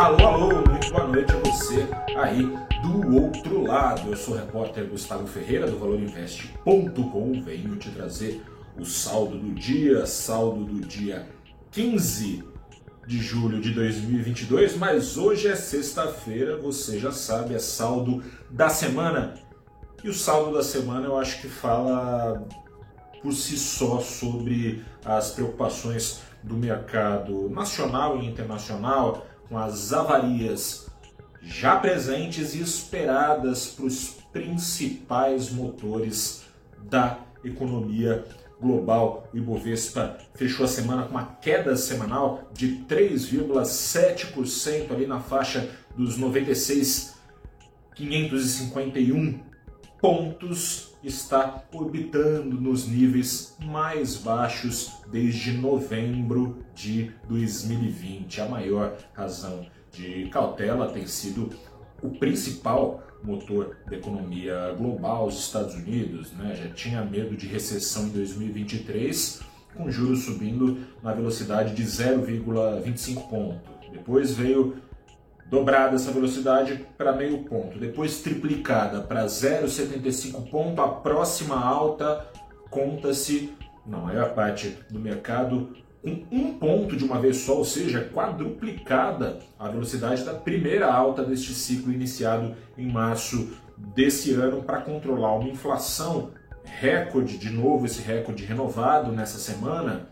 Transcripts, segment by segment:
Alô, alô, muito boa noite a você aí do outro lado. Eu sou o repórter Gustavo Ferreira do ValorInvest.com. Venho te trazer o saldo do dia, saldo do dia 15 de julho de 2022, mas hoje é sexta-feira, você já sabe, é saldo da semana. E o saldo da semana eu acho que fala por si só sobre as preocupações do mercado nacional e internacional com as avarias já presentes e esperadas para os principais motores da economia global. O Ibovespa fechou a semana com uma queda semanal de 3,7% ali na faixa dos 96.551 pontos, está orbitando nos níveis mais baixos desde novembro de 2020. A maior razão de cautela tem sido o principal motor da economia global, os Estados Unidos, né? já tinha medo de recessão em 2023, com juros subindo na velocidade de 0,25 ponto. Depois veio dobrada essa velocidade para meio ponto, depois triplicada para 0,75 ponto, a próxima alta conta-se, na maior parte do mercado, com um ponto de uma vez só, ou seja, quadruplicada a velocidade da primeira alta deste ciclo iniciado em março desse ano para controlar uma inflação recorde, de novo esse recorde renovado nessa semana,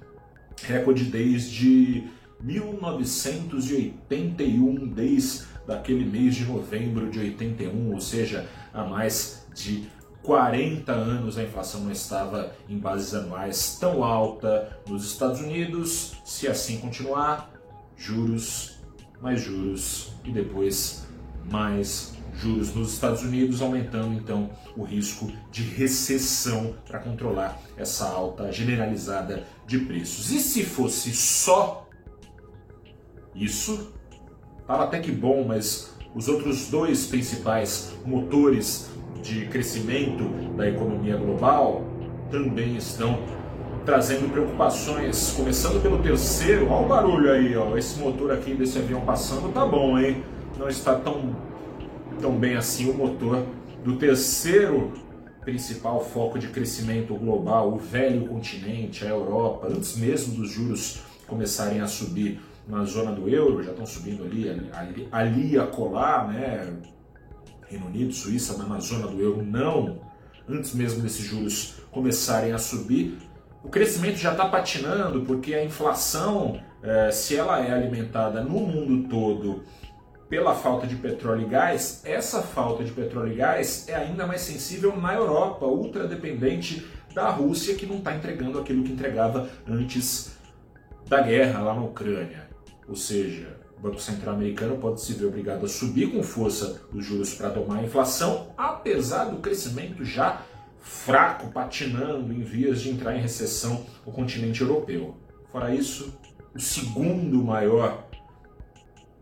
recorde desde 1981, desde daquele mês de novembro de 81, ou seja, há mais de 40 anos a inflação não estava em bases anuais tão alta nos Estados Unidos. Se assim continuar, juros, mais juros e depois mais juros nos Estados Unidos, aumentando então o risco de recessão para controlar essa alta generalizada de preços. E se fosse só isso estava até que bom, mas os outros dois principais motores de crescimento da economia global também estão trazendo preocupações, começando pelo terceiro, olha o barulho aí, ó, esse motor aqui desse avião passando tá bom, hein? Não está tão, tão bem assim o motor do terceiro principal foco de crescimento global, o velho continente, a Europa, antes mesmo dos juros começarem a subir na zona do euro, já estão subindo ali, ali, ali a colar, né? Reino Unido, Suíça, na zona do euro, não. Antes mesmo desses juros começarem a subir, o crescimento já está patinando porque a inflação, eh, se ela é alimentada no mundo todo pela falta de petróleo e gás, essa falta de petróleo e gás é ainda mais sensível na Europa, ultra dependente da Rússia, que não está entregando aquilo que entregava antes da guerra lá na Ucrânia. Ou seja, o Banco Central americano pode se ver obrigado a subir com força os juros para domar a inflação, apesar do crescimento já fraco, patinando em vias de entrar em recessão o continente europeu. Fora isso, o segundo maior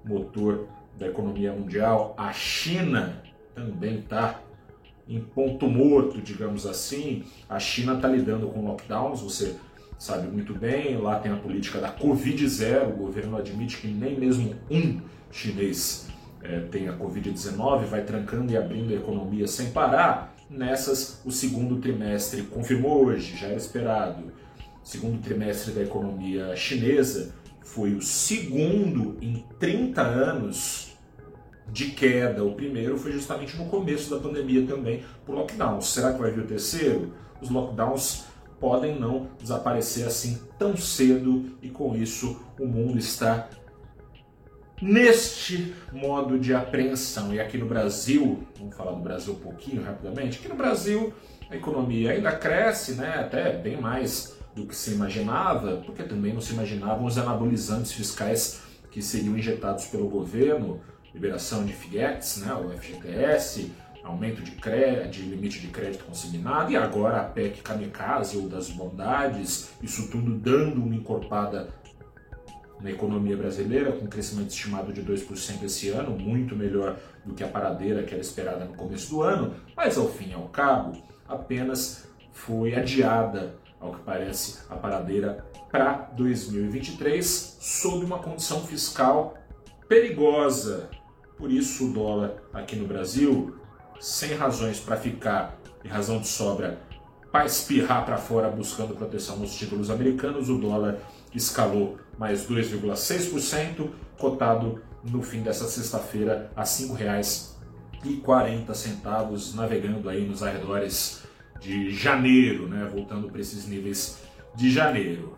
motor da economia mundial, a China, também está em ponto morto, digamos assim. A China está lidando com lockdowns, você sabe muito bem, lá tem a política da Covid-0, o governo admite que nem mesmo um chinês é, tem a Covid-19, vai trancando e abrindo a economia sem parar. Nessas, o segundo trimestre confirmou hoje, já era esperado. O segundo trimestre da economia chinesa foi o segundo em 30 anos de queda. O primeiro foi justamente no começo da pandemia também, por lockdowns. Será que vai vir o terceiro? Os lockdowns podem não desaparecer assim tão cedo e com isso o mundo está neste modo de apreensão. E aqui no Brasil, vamos falar do Brasil um pouquinho rapidamente, aqui no Brasil a economia ainda cresce, né, até bem mais do que se imaginava, porque também não se imaginavam os anabolizantes fiscais que seriam injetados pelo governo, liberação de FIETs, né, o FGTS, aumento de, crédito, de limite de crédito consignado e agora a PEC kamikaze ou das bondades, isso tudo dando uma encorpada na economia brasileira, com crescimento estimado de 2% esse ano, muito melhor do que a paradeira que era esperada no começo do ano, mas ao fim e ao cabo, apenas foi adiada, ao que parece, a paradeira para 2023, sob uma condição fiscal perigosa. Por isso o dólar aqui no Brasil, sem razões para ficar e razão de sobra para espirrar para fora buscando proteção nos títulos americanos, o dólar escalou mais 2,6%, cotado no fim dessa sexta-feira a R$ 5,40, navegando aí nos arredores de janeiro, né? voltando para esses níveis de janeiro.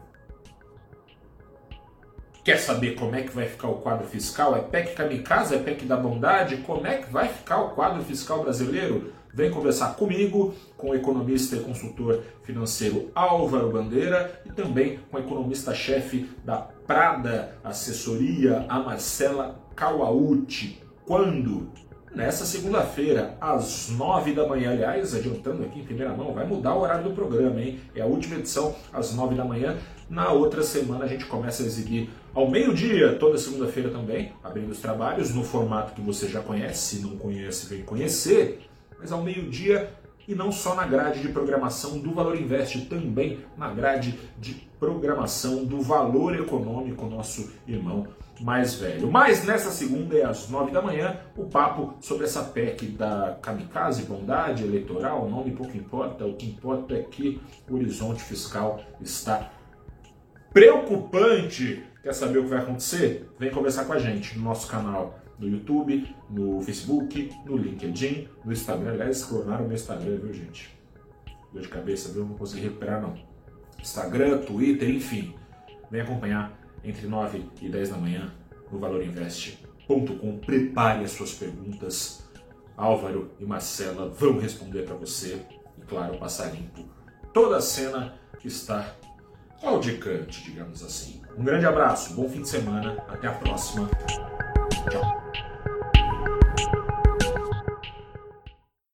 Quer saber como é que vai ficar o quadro fiscal? É PEC kamikaze? É PEC da bondade? Como é que vai ficar o quadro fiscal brasileiro? Vem conversar comigo, com o economista e consultor financeiro Álvaro Bandeira e também com a economista-chefe da Prada Assessoria, a Marcela Kawauchi. Quando? Nessa segunda-feira, às nove da manhã. Aliás, adiantando aqui em primeira mão, vai mudar o horário do programa, hein? É a última edição às nove da manhã. Na outra semana a gente começa a exibir ao meio-dia, toda segunda-feira também, abrindo os trabalhos, no formato que você já conhece. Se não conhece, vem conhecer mas ao meio-dia e não só na grade de programação do Valor Invest, também na grade de programação do Valor Econômico, nosso irmão mais velho. Mas nessa segunda é às nove da manhã, o papo sobre essa PEC da kamikaze, bondade eleitoral, nome pouco importa, o que importa é que o horizonte fiscal está preocupante. Quer saber o que vai acontecer? Vem conversar com a gente no nosso canal no YouTube, no Facebook, no LinkedIn, no Instagram. Aliás, clonaram o meu Instagram, viu, gente? Dor de cabeça, viu? Não consegui recuperar, não. Instagram, Twitter, enfim. Vem acompanhar entre 9 e 10 da manhã no valorinvest.com. Prepare as suas perguntas. Álvaro e Marcela vão responder para você. E, claro, passar limpo toda a cena que está claudicante, digamos assim. Um grande abraço, bom fim de semana, até a próxima. Tchau.